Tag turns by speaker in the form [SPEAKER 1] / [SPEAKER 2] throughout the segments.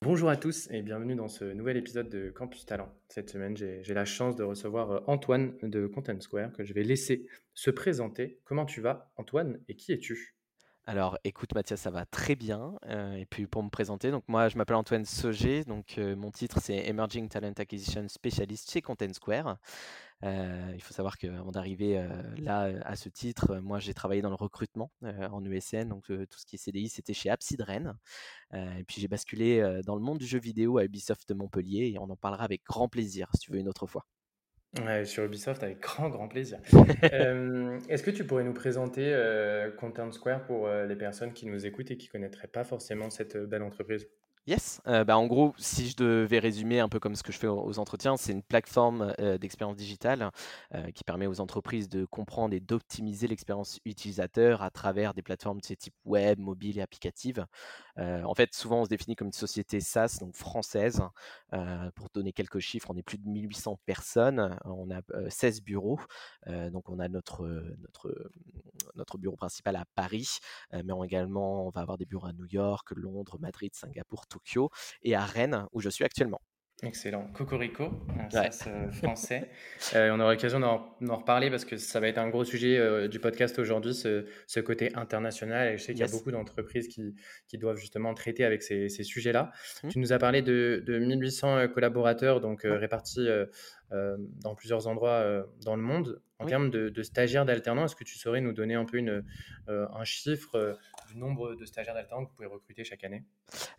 [SPEAKER 1] Bonjour à tous et bienvenue dans ce nouvel épisode de Campus Talent. Cette semaine, j'ai la chance de recevoir euh, Antoine de Content Square que je vais laisser se présenter. Comment tu vas, Antoine, et qui es-tu?
[SPEAKER 2] Alors, écoute Mathias, ça va très bien. Euh, et puis pour me présenter, donc moi je m'appelle Antoine Sauger, donc euh, mon titre c'est Emerging Talent Acquisition Specialist chez Content Square. Euh, il faut savoir qu'avant d'arriver là à ce titre, moi j'ai travaillé dans le recrutement en USN, donc tout ce qui est CDI c'était chez Rennes. et puis j'ai basculé dans le monde du jeu vidéo à Ubisoft Montpellier et on en parlera avec grand plaisir si tu veux une autre fois.
[SPEAKER 1] Ouais, sur Ubisoft, avec grand, grand plaisir. Euh, est-ce que tu pourrais nous présenter euh, Content Square pour euh, les personnes qui nous écoutent et qui ne connaîtraient pas forcément cette belle entreprise?
[SPEAKER 2] Yes, bah en gros, si je devais résumer un peu comme ce que je fais aux entretiens, c'est une plateforme d'expérience digitale qui permet aux entreprises de comprendre et d'optimiser l'expérience utilisateur à travers des plateformes de ces types web, mobile et applicatives. en fait, souvent, on se définit comme une société SaaS, donc française. pour donner quelques chiffres, on est plus de 1800 personnes, on a 16 bureaux. donc, on a notre, notre, notre bureau principal à Paris, mais on, également, on va avoir des bureaux à New York, Londres, Madrid, Singapour, Tokyo et à Rennes où je suis actuellement.
[SPEAKER 1] Excellent. Cocorico, ça c'est français. Euh, on aura l'occasion d'en reparler parce que ça va être un gros sujet euh, du podcast aujourd'hui, ce, côté international. Et je sais qu'il y a beaucoup d'entreprises qui, qui, doivent justement traiter avec ces, ces sujets-là. Mmh. Tu nous as parlé de, de 1800 euh, collaborateurs, donc répartis dans plusieurs endroits dans le monde. En termes de, de stagiaires, d'alternants, est-ce que tu saurais nous donner un peu une, un chiffre du nombre de stagiaires d'alternants que vous pouvez recruter chaque année?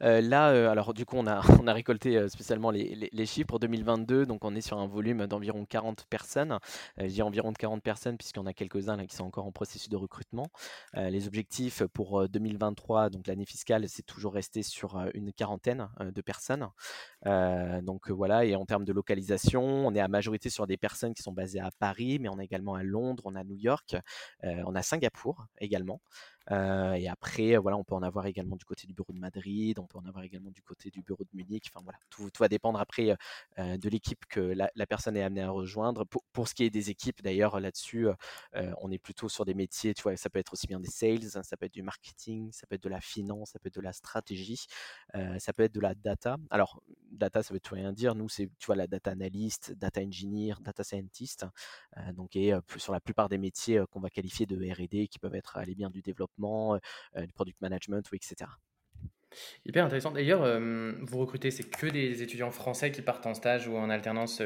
[SPEAKER 2] Euh, Là, euh, alors du coup, on a, on a récolté euh, spécialement les, les, chiffres pour 2022, donc on est sur un volume d'environ 40 personnes. je dis environ de 40 personnes puisqu'il y en a quelques-uns qui sont encore en processus de recrutement. les objectifs pour 2023, donc l'année fiscale, c'est toujours resté sur une quarantaine de personnes. donc voilà, et en termes de localisation, on est à majorité sur des personnes qui sont basées à Paris, mais on a également à Londres, on a New York, on a Singapour également. Euh, et après, voilà, on peut en avoir également du côté du bureau de Madrid, on peut en avoir également du côté du bureau de Munich. Enfin voilà, tout, va dépendre après euh, de l'équipe que la, personne est amenée à rejoindre. Pour, ce qui est des équipes, d'ailleurs, là-dessus, euh, on est plutôt sur des métiers, tu vois, ça peut être aussi bien des sales, ça peut être du marketing, ça peut être de la finance, ça peut être de la stratégie, ça peut être de la data. Alors, data, ça veut tout rien dire. Nous, c'est, tu vois, la data analyst, data engineer, data scientist. donc, et sur la plupart des métiers qu'on va qualifier de R&D, qui peuvent être aller bien du développement du product management, ou etc.
[SPEAKER 1] Hyper intéressant. D'ailleurs, vous recrutez, c'est que des étudiants français qui partent en stage ou en alternance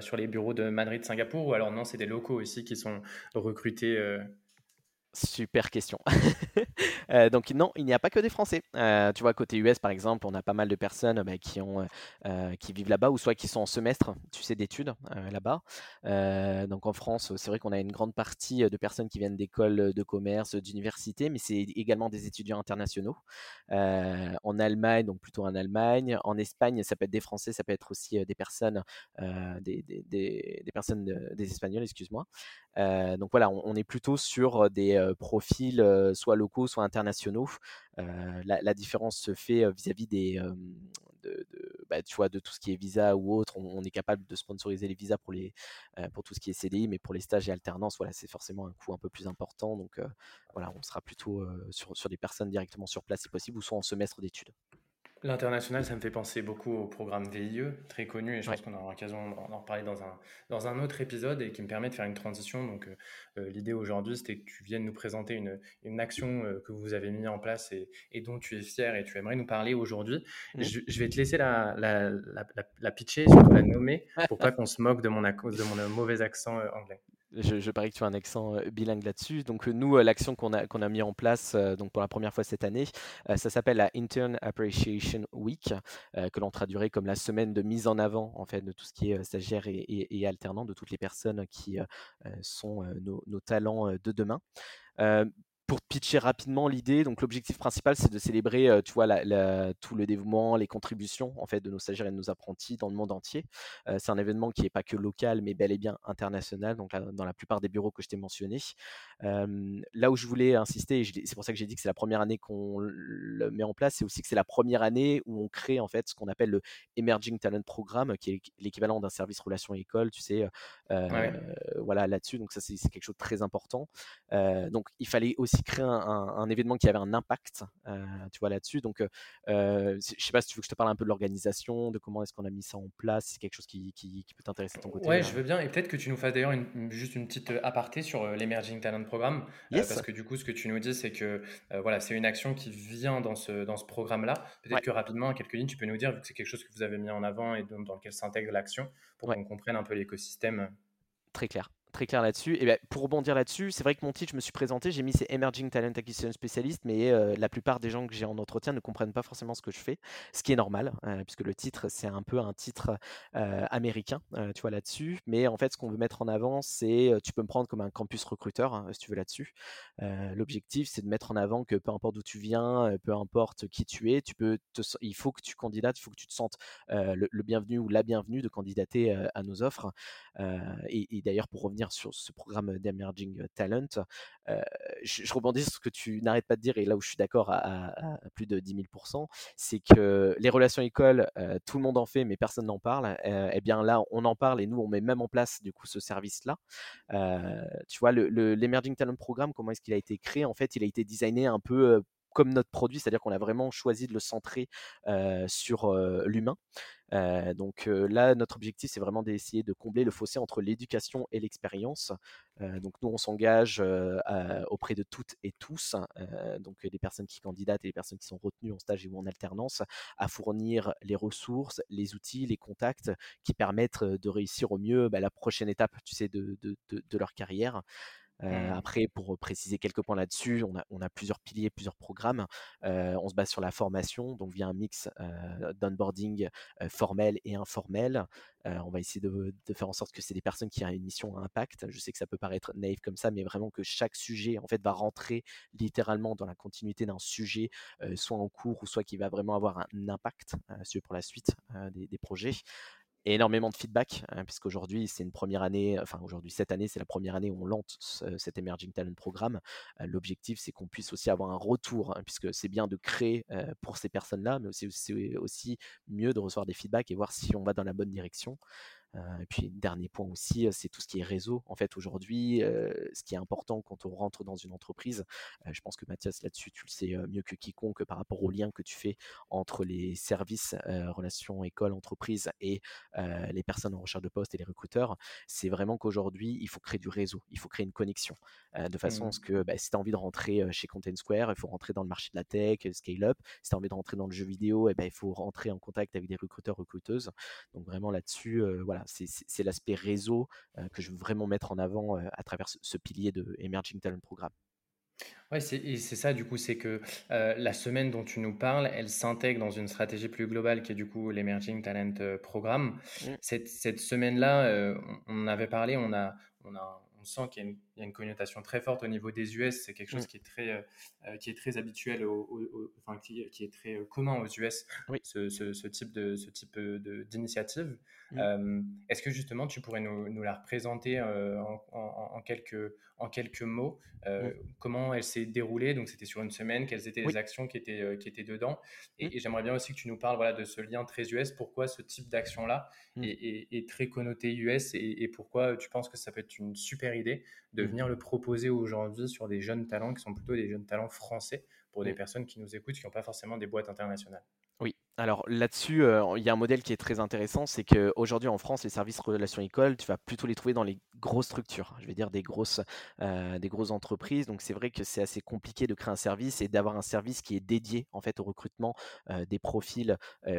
[SPEAKER 1] sur les bureaux de Madrid, Singapour, ou alors non, c'est des locaux aussi qui sont recrutés
[SPEAKER 2] Super question. Euh, donc non, il n'y a pas que des Français. Euh, tu vois, côté US par exemple, on a pas mal de personnes bah, euh, qui vivent là-bas ou soit qui sont en semestre, tu sais, d'études là-bas. donc en France, c'est vrai qu'on a une grande partie de personnes qui viennent d'écoles de commerce, d'universités, mais c'est également des étudiants internationaux. en Allemagne, donc plutôt en Allemagne. En Espagne, ça peut être des Français, ça peut être aussi des personnes, des, personnes, des Espagnols, excuse-moi. donc voilà, on, est plutôt sur des profils soit locaux, soit internationaux. La, différence se fait vis-à-vis des, de, bah, de tout ce qui est visa ou autre, on, est capable de sponsoriser les visas pour, tout ce qui est CDI, mais pour les stages et alternances, voilà, c'est forcément un coût un peu plus important. Donc voilà, on sera plutôt sur des personnes directement sur place si possible, ou soit en semestre d'études.
[SPEAKER 1] L'international, ça me fait penser beaucoup au programme VIE, très connu, et je pense qu'on aura l'occasion d'en reparler dans un, dans un autre épisode, et qui me permet de faire une transition. Donc, euh, euh, l'idée aujourd'hui, c'était que tu viennes nous présenter une, une action euh, que vous avez mise en place et, et, dont tu es fier et tu aimerais nous parler aujourd'hui. Mmh. Je, vais te laisser la, la, la, la, pitcher, surtout la nommer, pour pas qu'on se moque de mon, de mon mauvais accent anglais.
[SPEAKER 2] Je, parie que tu as un accent bilingue là-dessus. Donc nous, l'action qu'on a, qu'on a mis en place donc pour la première fois cette année, ça s'appelle la Intern Appreciation Week, que l'on traduirait comme la semaine de mise en avant en fait de tout ce qui est stagiaire et, alternant, de toutes les personnes qui sont nos, talents de demain. Pour pitcher rapidement l'idée, donc l'objectif principal, c'est de célébrer, euh, tu vois, tout le dévouement, les contributions en fait de nos stagiaires et de nos apprentis dans le monde entier. Euh, c'est un événement qui n'est pas que local, mais bel et bien international. Donc dans la plupart des bureaux que je t'ai mentionnés. là où je voulais insister, c'est pour ça que j'ai dit que c'est la première année qu'on le met en place, c'est aussi que c'est la première année où on crée en fait ce qu'on appelle le Emerging Talent Programme, qui est l'équivalent d'un service relation école, tu sais, euh, voilà là-dessus. Donc ça c'est quelque chose de très important. donc il fallait aussi créer un, événement qui avait un impact, euh, tu vois, là-dessus. Donc, euh, euh, je sais pas si tu veux que je te parle un peu de l'organisation, de comment est-ce qu'on a mis ça en place, c'est quelque chose qui, peut t'intéresser de ton côté.
[SPEAKER 1] Ouais, je veux bien. Et peut-être que tu nous fasses d'ailleurs juste une petite aparté sur l'Emerging Talent Programme. parce que du coup, ce que tu nous dis, c'est que voilà, c'est une action qui vient dans ce, dans ce programme-là. Peut-être que rapidement, en quelques lignes, tu peux nous dire, vu que c'est quelque chose que vous avez mis en avant et dans, lequel s'intègre l'action, pour qu'on comprenne un peu l'écosystème.
[SPEAKER 2] Très clair très clair là-dessus. Et ben, pour rebondir là-dessus, c'est vrai que mon titre, je me suis présenté, j'ai mis c'est Emerging Talent Acquisition Specialist, mais euh, la plupart des gens que j'ai en entretien ne comprennent pas forcément ce que je fais, ce qui est normal, euh, puisque le titre, c'est un peu un titre euh, américain, tu vois, là-dessus. Mais en fait, ce qu'on veut mettre en avant, c'est, tu peux me prendre comme un campus recruteur, hein, si tu veux, là-dessus. L'objectif, c'est de mettre en avant que peu importe d'où tu viens, peu importe qui tu es, tu peux il faut que tu candidates, il faut que tu te sentes le, bienvenu ou la bienvenue de candidater à nos offres. et d'ailleurs, pour revenir sur ce programme d'Emerging Talent. je, rebondis sur ce que tu n'arrêtes pas de dire, et là où je suis d'accord à, plus de 10 000 c'est que les relations écoles, tout le monde en fait, mais personne n'en parle. eh bien là, on en parle et nous, on met même en place du coup ce service-là. tu vois, l'Emerging le, Talent Programme, comment est-ce qu'il a été créé? En fait, il a été designé un peu notre produit, c'est-à-dire qu'on a vraiment choisi de le centrer sur l'humain. donc là, notre objectif, c'est vraiment d'essayer de combler le fossé entre l'éducation et l'expérience. donc nous, on s'engage auprès de toutes et tous, donc les personnes qui candidatent et les personnes qui sont retenues en stage ou en alternance, à fournir les ressources, les outils, les contacts qui permettent de réussir au mieux bah, la prochaine étape, tu sais, de leur carrière. Mmh. Après, pour préciser quelques points là-dessus, on a, plusieurs piliers, plusieurs programmes. on se base sur la formation, donc via un mix d'onboarding formel et informel. on va essayer de, faire en sorte que c'est des personnes qui ont une mission à impact. Je sais que ça peut paraître naïf comme ça, mais vraiment que chaque sujet en fait va rentrer littéralement dans la continuité d'un sujet, soit en cours ou soit qui va vraiment avoir un impact pour la suite des, projets énormément de feedback, hein, puisqu'aujourd'hui, c'est une première année, enfin aujourd'hui, cette année, c'est la première année où on lance cet Emerging Talent Programme. L'objectif, c'est qu'on puisse aussi avoir un retour, hein, puisque c'est bien de créer pour ces personnes-là, mais aussi, aussi, aussi mieux de recevoir des feedbacks et voir si on va dans la bonne direction. Euh, et puis, dernier point aussi, c'est tout ce qui est réseau. En fait, aujourd'hui, ce qui est important quand on rentre dans une entreprise, je pense que Mathias, là-dessus, tu le sais mieux que quiconque par rapport au lien que tu fais entre les services, relations école, entreprise et les personnes en recherche de poste et les recruteurs. C'est vraiment qu'aujourd'hui, il faut créer du réseau, il faut créer une connexion. de façon à ce mmh. que bah, si tu as envie de rentrer chez Content Square, il faut rentrer dans le marché de la tech, scale up. Si tu as envie de rentrer dans le jeu vidéo, et eh ben, il faut rentrer en contact avec des recruteurs, recruteuses. Donc vraiment là-dessus, voilà, c'est l'aspect réseau que je veux vraiment mettre en avant à travers ce, pilier de Emerging Talent Programme.
[SPEAKER 1] Oui, c'est ça, du coup, c'est que la semaine dont tu nous parles, elle s'intègre dans une stratégie plus globale qui est du coup l'Emerging Talent Programme. Mmh. Cette, cette semaine-là, on, on avait parlé, on a, on a, sent qu'il y, a une connotation très forte au niveau des US. C'est quelque chose mm. qui est très, euh, euh, qui est très habituel, au, enfin, qui, est très euh, commun aux US, ce, type de ce type d'initiative. Mm. Est-ce que justement tu pourrais nous, la représenter en, quelques, en quelques mots mm. Comment elle s'est déroulée? Donc c'était sur une semaine. Quelles étaient les actions qui étaient, qui étaient dedans Et, j'aimerais bien aussi que tu nous parles voilà, de ce lien très US. Pourquoi ce type d'action-là est, très connoté US et, et pourquoi tu penses que ça peut être une super idée de mmh. venir le proposer aujourd'hui sur des jeunes talents qui sont plutôt des jeunes talents français pour des mmh. personnes qui nous écoutent, qui n'ont pas forcément des boîtes internationales.
[SPEAKER 2] Alors là-dessus, il y a un modèle qui est très intéressant, c'est qu'aujourd'hui en France, les services relations école, tu vas plutôt les trouver dans les grosses structures, je vais dire des grosses, des grosses entreprises. Donc c'est vrai que c'est assez compliqué de créer un service et d'avoir un service qui est dédié en fait au recrutement des profils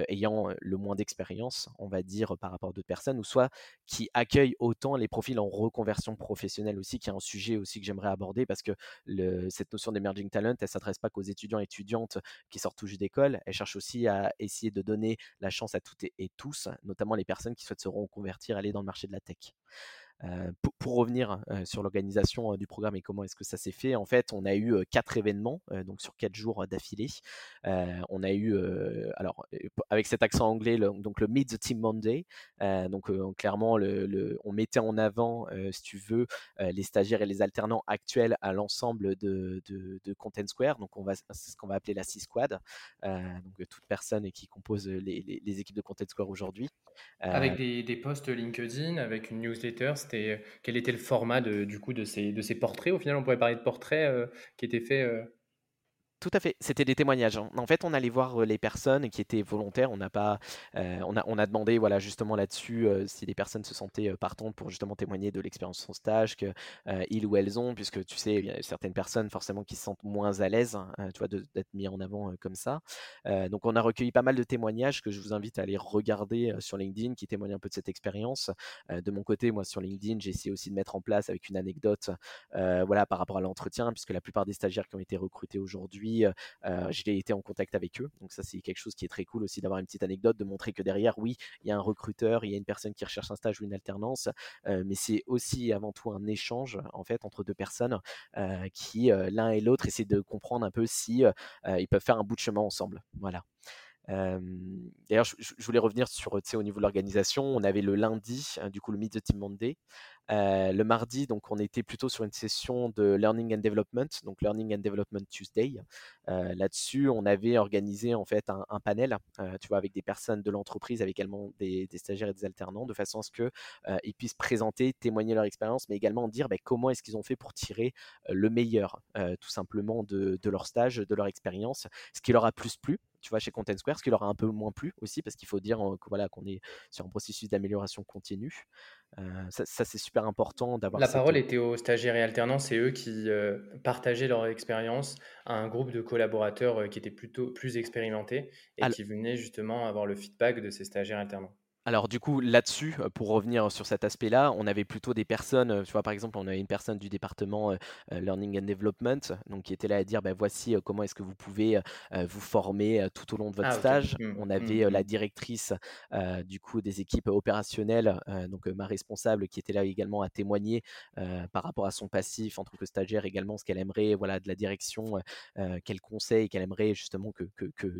[SPEAKER 2] ayant le moins d'expérience, on va dire par rapport à d'autres personnes, ou soit qui accueillent autant les profils en reconversion professionnelle aussi, qui est un sujet aussi que j'aimerais aborder parce que cette notion d'emerging talent, elle s'adresse pas qu'aux étudiants et étudiantes qui sortent tout juste d'école, elle cherche aussi à essayer de donner la chance à toutes et tous, notamment les personnes qui souhaitent se reconvertir, aller dans le marché de la tech. Pour, revenir sur l'organisation du programme et comment est-ce que ça s'est fait, en fait, on a eu quatre événements, donc sur quatre jours d'affilée. on a eu, alors, avec cet accent anglais, donc le Meet the Team Monday. donc, clairement, le, on mettait en avant, si tu veux, les stagiaires et les alternants actuels à l'ensemble de, de, Content Square. Donc, on va, c'est ce qu'on va appeler la C-Squad. donc, toute personne qui compose les, les, équipes de Content Square aujourd'hui.
[SPEAKER 1] Avec des, des posts LinkedIn, avec une newsletter, c'était quel était le format de, du coup de ces, de ces portraits. Au final, on pourrait parler de portraits qui étaient faits
[SPEAKER 2] tout à fait, c'était des témoignages. Hein. En fait, on allait voir les personnes qui étaient volontaires. On n'a pas, on a, on a demandé, voilà, justement là-dessus, si les personnes se sentaient partantes pour justement témoigner de l'expérience de son stage que ils ou elles ont, puisque tu sais, il y a certaines personnes forcément qui se sentent moins à l'aise, hein, tu vois, d'être mis en avant comme ça. donc, on a recueilli pas mal de témoignages que je vous invite à aller regarder sur LinkedIn, qui témoignent un peu de cette expérience. de mon côté, moi, sur LinkedIn, j'ai essayé aussi de mettre en place avec une anecdote, voilà, par rapport à l'entretien, puisque la plupart des stagiaires qui ont été recrutés aujourd'hui j'ai été en contact avec eux. Donc ça, c'est quelque chose qui est très cool aussi d'avoir une petite anecdote, de montrer que derrière, oui, il y a un recruteur, il y a une personne qui recherche un stage ou une alternance, mais c'est aussi avant tout un échange en fait entre deux personnes qui l'un et l'autre essaient de comprendre un peu si ils peuvent faire un bout de chemin ensemble. Voilà. D'ailleurs, je, voulais revenir sur, au niveau de l'organisation. On avait le lundi, du coup, le Meet the Team Monday. le mardi, donc, on était plutôt sur une session de Learning and Development, donc Learning and Development Tuesday. Là-dessus, on avait organisé en fait un, panel, tu vois, avec des personnes de l'entreprise, avec également des, stagiaires et des alternants, de façon à ce qu'ils puissent présenter, témoigner leur expérience, mais également dire bah, comment est-ce qu'ils ont fait pour tirer le meilleur, tout simplement, de, de, leur stage, de leur expérience, ce qui leur a plus plu, tu vois, chez Content Square, ce qui leur a un peu moins plu aussi, parce qu'il faut dire voilà, qu'on est sur un processus d'amélioration continue. ça, c'est super important d'avoir.
[SPEAKER 1] La parole était aux stagiaires et alternants, c'est eux qui partageaient leur expérience à un groupe de collaborateurs qui étaient plutôt plus expérimentés et qui venaient justement avoir le feedback de ces stagiaires alternants.
[SPEAKER 2] Alors du coup, là-dessus, pour revenir sur cet aspect-là, on avait plutôt des personnes, tu vois, par exemple, on avait une personne du département Learning and Development, donc qui était là à dire, bah, voici comment est-ce que vous pouvez vous former tout au long de votre ah, stage. Mmh, on avait mmh, la mmh. directrice du coup des équipes opérationnelles, donc ma responsable, qui était là également à témoigner par rapport à son passif en tant que stagiaire également, ce qu'elle aimerait, voilà, de la direction, quel conseil qu'elle aimerait justement que,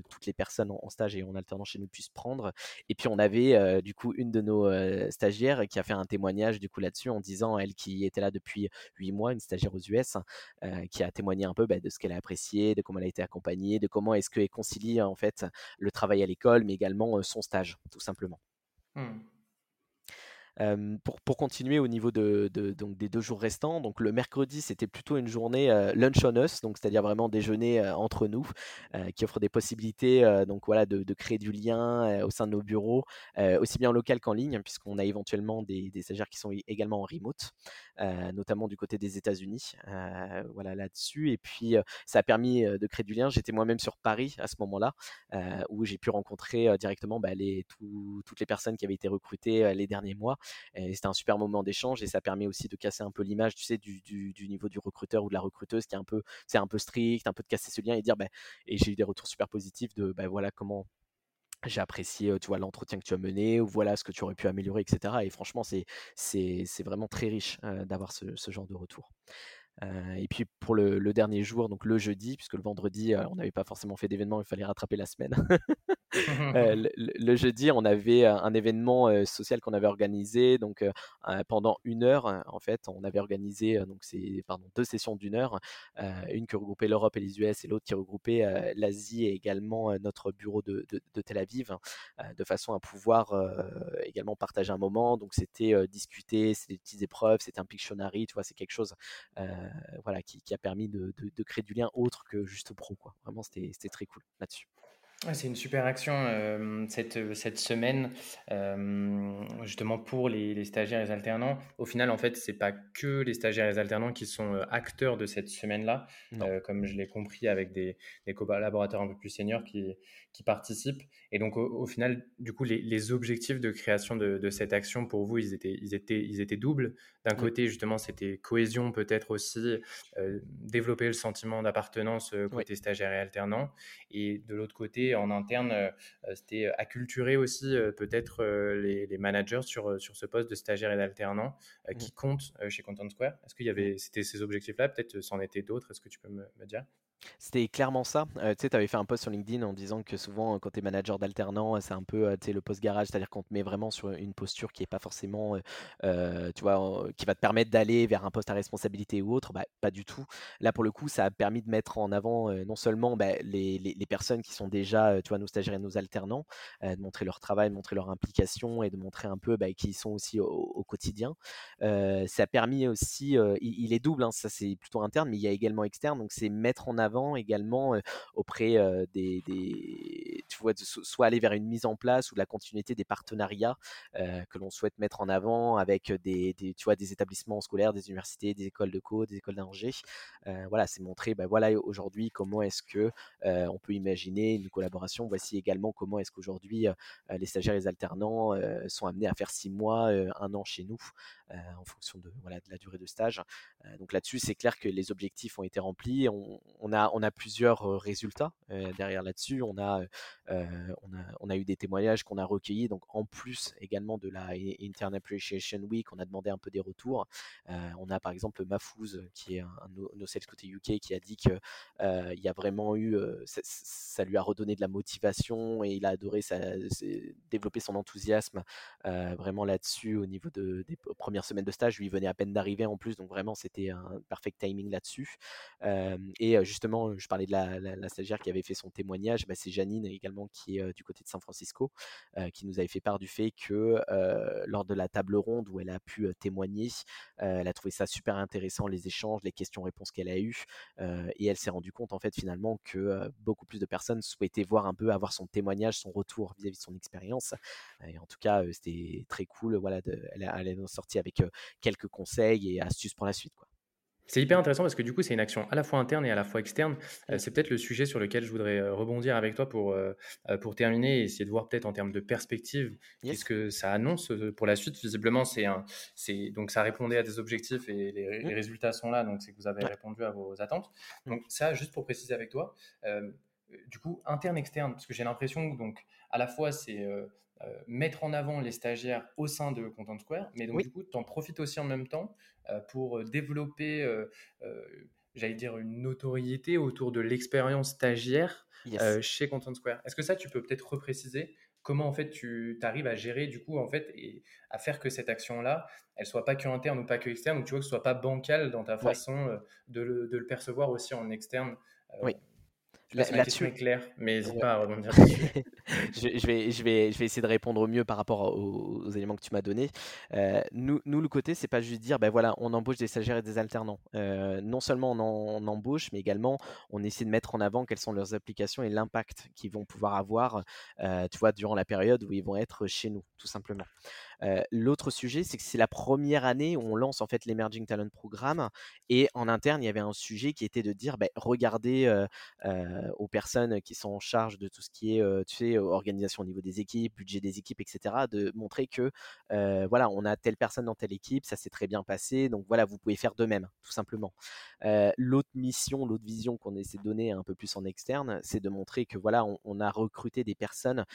[SPEAKER 2] toutes les personnes en, en, stage et en alternance chez nous puissent prendre. Et puis on avait euh, du coup une de nos euh, stagiaires qui a fait un témoignage du coup là-dessus en disant elle qui était là depuis huit mois, une stagiaire aux US, euh, qui a témoigné un peu bah, de ce qu'elle a apprécié, de comment elle a été accompagnée, de comment est-ce qu'elle concilie en fait le travail à l'école, mais également son stage, tout simplement. Mmh pour, continuer au niveau de, donc des deux jours restants, donc le mercredi c'était plutôt une journée lunch on us, c'est-à-dire vraiment déjeuner entre nous, qui offre des possibilités donc voilà de, créer du lien au sein de nos bureaux, aussi bien en local qu'en ligne, puisqu'on a éventuellement des, des, stagiaires qui sont également en remote, notamment du côté des États-Unis, voilà là-dessus. Et puis ça a permis de créer du lien. J'étais moi-même sur Paris à ce moment-là, où j'ai pu rencontrer directement bah, les, toutes les personnes qui avaient été recrutées les derniers mois c'était un super moment d'échange et ça permet aussi de casser un peu l'image, tu du, niveau du recruteur ou de la recruteuse qui est un peu, c'est un peu strict, un peu de casser ce lien et dire, bah, et j'ai eu des retours super positifs de, bah, voilà comment j'ai apprécié tu vois l'entretien que tu as mené ou voilà ce que tu aurais pu améliorer etc et franchement c'est c'est vraiment très riche d'avoir ce, ce, genre de retour et puis pour le, dernier jour, donc le jeudi, puisque le vendredi, on n'avait pas forcément fait d'événement, il fallait rattraper la semaine. le, jeudi, on avait un événement social qu'on avait organisé. Donc pendant une heure, en fait, on avait organisé donc pardon deux sessions d'une heure, une qui regroupait l'Europe et les US et l'autre qui regroupait l'Asie et également notre bureau de, de, Tel Aviv, de façon à pouvoir également partager un moment. Donc c'était discuter, c'était des petites épreuves, c'était un Pictionary, tu vois, c'est quelque chose euh, voilà, qui, a permis de, créer du lien autre que juste pro. Quoi. Vraiment, c'était très cool là-dessus.
[SPEAKER 1] C'est une super action cette, cette semaine, justement pour les, stagiaires et les alternants. Au final, en fait, c'est pas que les stagiaires et les alternants qui sont acteurs de cette semaine-là, comme je l'ai compris avec des, des, collaborateurs un peu plus seniors qui, qui participent. Et donc, au, final, du coup, les, objectifs de création de, cette action pour vous, ils étaient, ils étaient, ils étaient doubles. D'un côté, justement, c'était cohésion, peut-être aussi, développer le sentiment d'appartenance côté stagiaire et alternant. Et de l'autre côté, en interne, c'était acculturer aussi peut-être les, managers sur, sur ce poste de stagiaire et d'alternant mmh. qui compte chez Content Square. Est-ce qu'il y avait, c'était ces objectifs-là? Peut-être c'en était d'autres. Est-ce que tu peux me, me dire?
[SPEAKER 2] C'était clairement ça. tu sais, tu avais fait un post sur LinkedIn en disant que souvent, quand tu es manager d'alternant, c'est un peu le post garage, c'est-à-dire qu'on te met vraiment sur une posture qui est pas forcément, tu vois, qui va te permettre d'aller vers un poste à responsabilité ou autre. Bah, pas du tout. Là, pour le coup, ça a permis de mettre en avant non seulement bah, les, les, personnes qui sont déjà, tu vois, nos stagiaires et nos alternants, de montrer leur travail, de montrer leur implication et de montrer un peu bah, qui ils sont aussi au, quotidien. ça a permis aussi, il, est double, hein, ça c'est plutôt interne, mais il y a également externe, donc c'est mettre en avant également auprès des, soit aller vers une mise en place ou la continuité des partenariats que l'on souhaite mettre en avant avec des, tu des établissements scolaires, des universités, des écoles de co, des écoles d'ingé. voilà, c'est montrer, ben voilà, aujourd'hui comment est-ce que on peut imaginer une collaboration. Voici également comment est-ce qu'aujourd'hui les stagiaires et les alternants sont amenés à faire six mois, un an chez nous en fonction de, voilà, de la durée de stage. donc là-dessus, c'est clair que les objectifs ont été remplis. On, on a on a plusieurs résultats derrière là-dessus. On a, on, a, eu des témoignages qu'on a recueillis. Donc, en plus également de la Intern Appreciation Week, on a demandé un peu des retours. on a par exemple Mafouz, qui est un, de nos sales côté UK, qui a dit que il y a vraiment eu, ça, lui a redonné de la motivation et il a adoré développer son enthousiasme vraiment là-dessus au niveau de, des premières semaines de stage. Lui, il venait à peine d'arriver en plus, donc vraiment c'était un perfect timing là-dessus. et justement, je parlais de la, stagiaire qui avait fait son témoignage, bah, c'est Janine également qui est du côté de San Francisco, qui nous avait fait part du fait que lors de la table ronde où elle a pu témoigner, elle a trouvé ça super intéressant, les échanges, les questions-réponses qu'elle a eues, et elle s'est rendue compte en fait finalement que beaucoup plus de personnes souhaitaient voir un peu avoir son témoignage, son retour vis-à-vis de son expérience. Et en tout cas, c'était très cool. Voilà, elle, est sortie avec quelques conseils et astuces pour la suite.
[SPEAKER 1] C'est hyper intéressant parce que du coup, c'est une action à la fois interne et à la fois externe. Euh, c'est peut-être le sujet sur lequel je voudrais euh, rebondir avec toi pour, euh, pour terminer et essayer de voir peut-être en termes de perspective qu'est-ce que ça annonce pour la suite. Visiblement, c'est un, c'est donc ça répondait à des objectifs et les, mmh. résultats sont là, donc c'est que vous avez répondu à vos attentes. Mmh. Donc ça, juste pour préciser avec toi, du coup, interne externe, parce que j'ai l'impression que donc à la fois c'est euh, mettre en avant les stagiaires au sein de Content Square, mais donc du coup, tu en profites aussi en même temps euh, pour développer, euh, j'allais dire, une notoriété autour de l'expérience stagiaire chez Content Square. Est-ce que ça, tu peux peut-être repréciser comment en fait tu arrives à gérer du coup en fait et à faire que cette action là elle soit pas que interne ou pas que externe ou tu vois que ce soit pas bancal dans ta façon de, le, de, le, percevoir aussi en externe
[SPEAKER 2] oui
[SPEAKER 1] la, question est claire, mais n'hésite pas à rebondir
[SPEAKER 2] je, vais, je, vais, je vais essayer de répondre au mieux par rapport aux, éléments que tu m'as donnés. Euh, nous, nous, le côté, c'est pas juste dire, ben voilà, on embauche des stagiaires et des alternants. Euh, non seulement on, en, embauche, mais également on essaie de mettre en avant quelles sont leurs applications et l'impact qu'ils vont pouvoir avoir, euh, tu vois, durant la période où ils vont être chez nous, tout simplement. L'autre sujet, c'est que c'est la première année où on lance en fait l'Emerging Talent Programme et en interne, il y avait un sujet qui était de dire, ben, regardez aux personnes qui sont en charge de tout ce qui est, tu sais, organisation au niveau des équipes, budget des équipes, etc., de montrer que, voilà, on a telle personne dans telle équipe, ça s'est très bien passé, donc voilà, vous pouvez faire de même, tout simplement. l'autre mission, l'autre vision qu'on essaie de donner un peu plus en externe, c'est de montrer que, voilà, on, a recruté des personnes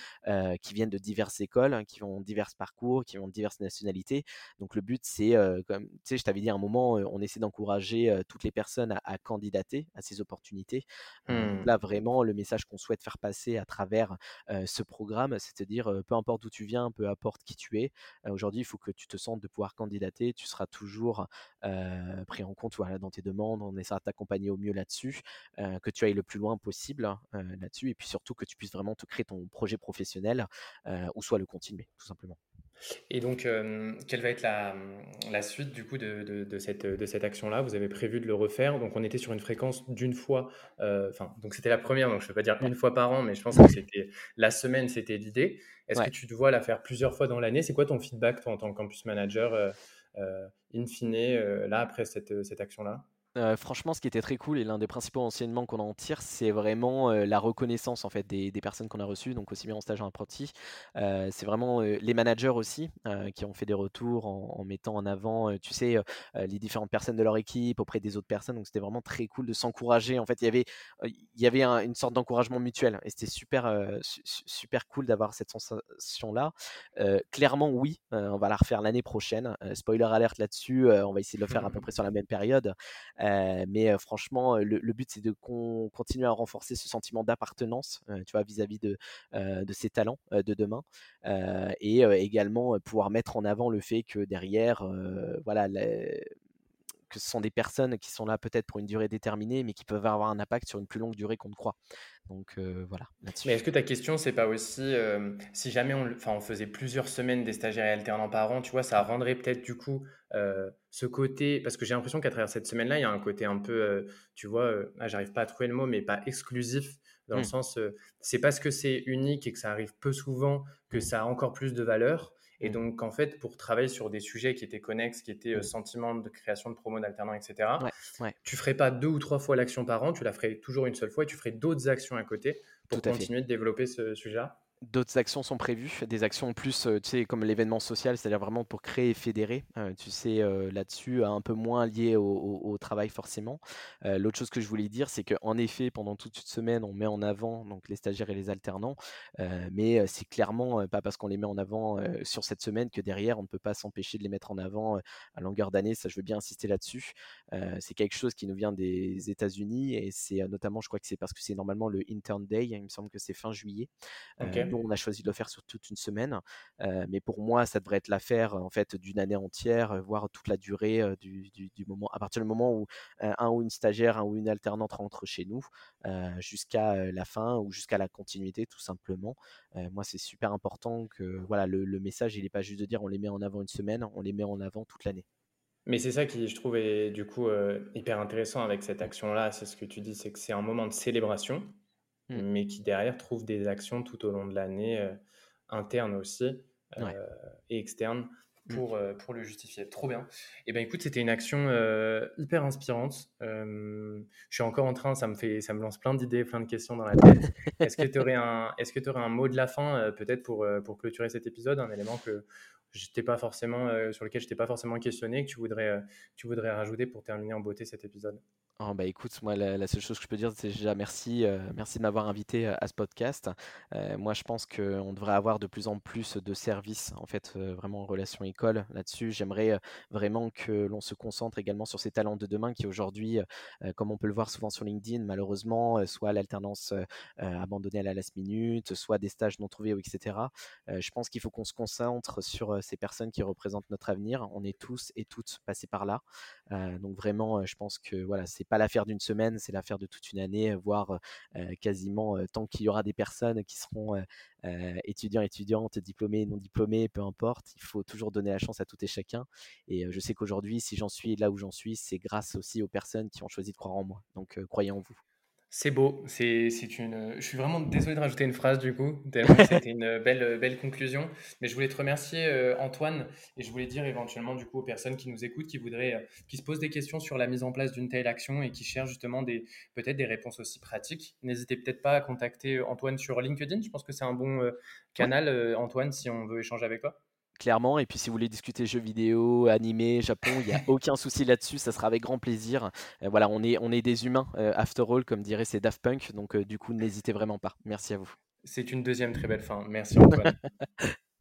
[SPEAKER 2] qui viennent de diverses écoles, qui ont divers parcours, qui ont diverses nationalités. Donc le but, c'est, comme tu sais, je t'avais dit à un moment, on essaie d'encourager toutes les personnes à, candidater à ces opportunités. Mmh. là, vraiment, le message qu'on souhaite faire passer à travers ce programme, c'est de dire, peu importe d'où tu viens, peu importe qui tu es, aujourd'hui, il faut que tu te sentes de pouvoir candidater. Tu seras toujours pris en compte voilà, dans tes demandes. On essaiera de t'accompagner au mieux là-dessus, que tu ailles le plus loin possible là-dessus, et puis surtout que tu puisses vraiment te créer ton projet professionnel ou soit le continuer, tout simplement.
[SPEAKER 1] Et donc, euh, quelle va être la, la suite du coup de, de, cette, de cette action-là? Vous avez prévu de le refaire. Donc, on était sur une fréquence d'une fois. Euh, enfin, donc c'était la première. Donc, je ne vais pas dire une fois par an, mais je pense que c'était la semaine, c'était l'idée. Est-ce que tu te vois la faire plusieurs fois dans l'année? C'est quoi ton feedback toi, en tant que campus manager euh, in fine là après cette, cette action-là?
[SPEAKER 2] Franchement, ce qui était très cool et l'un des principaux enseignements qu'on en tire, c'est vraiment la reconnaissance en fait des, personnes qu'on a reçues, donc aussi bien en stage en apprenti. c'est vraiment les managers aussi qui ont fait des retours en, mettant en avant, tu sais, les différentes personnes de leur équipe auprès des autres personnes. Donc c'était vraiment très cool de s'encourager. En fait, il y avait, il y avait une sorte d'encouragement mutuel et c'était super, super cool d'avoir cette sensation là. clairement, oui, on va la refaire l'année prochaine. spoiler alerte là-dessus, on va essayer de le faire à peu près sur la même période. Euh, mais franchement, le, but, c'est de continuer à renforcer ce sentiment d'appartenance, tu vois, vis-à-vis de, ses talents de demain, et également pouvoir mettre en avant le fait que derrière, voilà, que ce sont des personnes qui sont là peut-être pour une durée déterminée, mais qui peuvent avoir un impact sur une plus longue durée qu'on ne croit. Donc voilà.
[SPEAKER 1] Mais est-ce que ta question, c'est pas aussi si jamais on, on faisait plusieurs semaines des stagiaires et alternants par an, tu vois, ça rendrait peut-être du coup ce côté, parce que j'ai l'impression qu'à travers cette semaine-là, il y a un côté un peu, tu vois, ah, j'arrive pas à trouver le mot, mais pas exclusif, dans le mmh. sens, c'est parce que c'est unique et que ça arrive peu souvent que ça a encore plus de valeur. Et mmh. donc, en fait, pour travailler sur des sujets qui étaient connexes, qui étaient euh, sentiments de création de promo, d'alternants, etc., ouais, tu ferais pas deux ou trois fois l'action par an, tu la ferais toujours une seule fois et tu ferais d'autres actions à côté pour continuer de développer ce sujet-là?
[SPEAKER 2] D'autres actions sont prévues, des actions plus, tu sais, comme l'événement social, c'est-à-dire vraiment pour créer et fédérer, tu sais, là-dessus, un peu moins lié au, travail forcément. L'autre chose que je voulais dire, c'est qu'en effet, pendant toute une semaine, on met en avant donc les stagiaires et les alternants, mais c'est clairement pas parce qu'on les met en avant sur cette semaine que derrière, on ne peut pas s'empêcher de les mettre en avant à longueur d'année. Ça, je veux bien insister là-dessus. c'est quelque chose qui nous vient des États-Unis et c'est notamment, je crois que c'est parce que c'est normalement le Intern Day, il me semble que c'est fin juillet on a choisi de le faire sur toute une semaine. mais pour moi, ça devrait être l'affaire en fait d'une année entière, voire toute la durée du, moment. À partir du moment où un ou une stagiaire, un ou une alternante rentre chez nous, jusqu'à la fin ou jusqu'à la continuité, tout simplement. moi, c'est super important que voilà, le, message, il n'est pas juste de dire on les met en avant une semaine, on les met en avant toute l'année.
[SPEAKER 1] Mais c'est ça qui, je trouve, est du coup hyper intéressant avec cette action-là. C'est ce que tu dis, c'est que c'est un moment de célébration. Mmh. mais qui derrière trouvent des actions tout au long de l'année, euh, internes aussi euh, et externes, mmh. pour, euh, pour le justifier. Trop bien. Et eh ben écoute, c'était une action hyper inspirante. je suis encore en train, ça me fait, ça me lance plein d'idées, plein de questions dans la tête. Est-ce que tu aurais un, que aurais un mot de la fin, peut-être pour pour clôturer cet épisode, un élément que j'étais pas forcément sur lequel je n'étais pas forcément questionné, que tu voudrais, tu voudrais rajouter pour terminer en beauté cet épisode?
[SPEAKER 2] Oh, bah écoute, moi la, seule chose que je peux dire, c'est déjà merci, euh, merci de m'avoir invité euh, à ce podcast. Euh, moi, je pense qu'on devrait avoir de plus en plus de services, en fait, vraiment en relation école là-dessus. J'aimerais vraiment que l'on se concentre également sur ces talents de demain qui aujourd'hui, comme on peut le voir souvent sur LinkedIn, malheureusement, soit l'alternance abandonnée à la last minute, soit des stages non trouvés, etc. je pense qu'il faut qu'on se concentre sur ces personnes qui représentent notre avenir. On est tous et toutes passés par là. donc vraiment, je pense que voilà, c'est pas l'affaire d'une semaine, c'est l'affaire de toute une année, voire quasiment tant qu'il y aura des personnes qui seront étudiants, étudiantes, diplômés, non diplômés, peu importe. Il faut toujours donner la chance à tout et chacun. Et je sais qu'aujourd'hui, si j'en suis là où j'en suis, c'est grâce aussi aux personnes qui ont choisi de croire en moi. Donc croyez en vous.
[SPEAKER 1] C'est beau, c'est une. Je suis vraiment désolé de rajouter une phrase du coup, c'était une belle, belle conclusion. Mais je voulais te remercier euh, Antoine et je voulais dire éventuellement du coup aux personnes qui nous écoutent, qui voudraient, euh, qui se posent des questions sur la mise en place d'une telle action et qui cherchent justement des peut-être des réponses aussi pratiques. N'hésitez peut-être pas à contacter Antoine sur LinkedIn. Je pense que c'est un bon euh, canal, Antoine, si on veut échanger avec toi
[SPEAKER 2] clairement. Et puis si vous voulez discuter jeux vidéo, animé, Japon, il n'y a aucun souci là-dessus, ça sera avec grand plaisir. Euh, voilà, on est, on est des humains, euh, after all, comme dirait c'est Daft Punk. Donc euh, du coup, n'hésitez vraiment pas. Merci à vous.
[SPEAKER 1] C'est une deuxième très belle fin. Merci Antoine.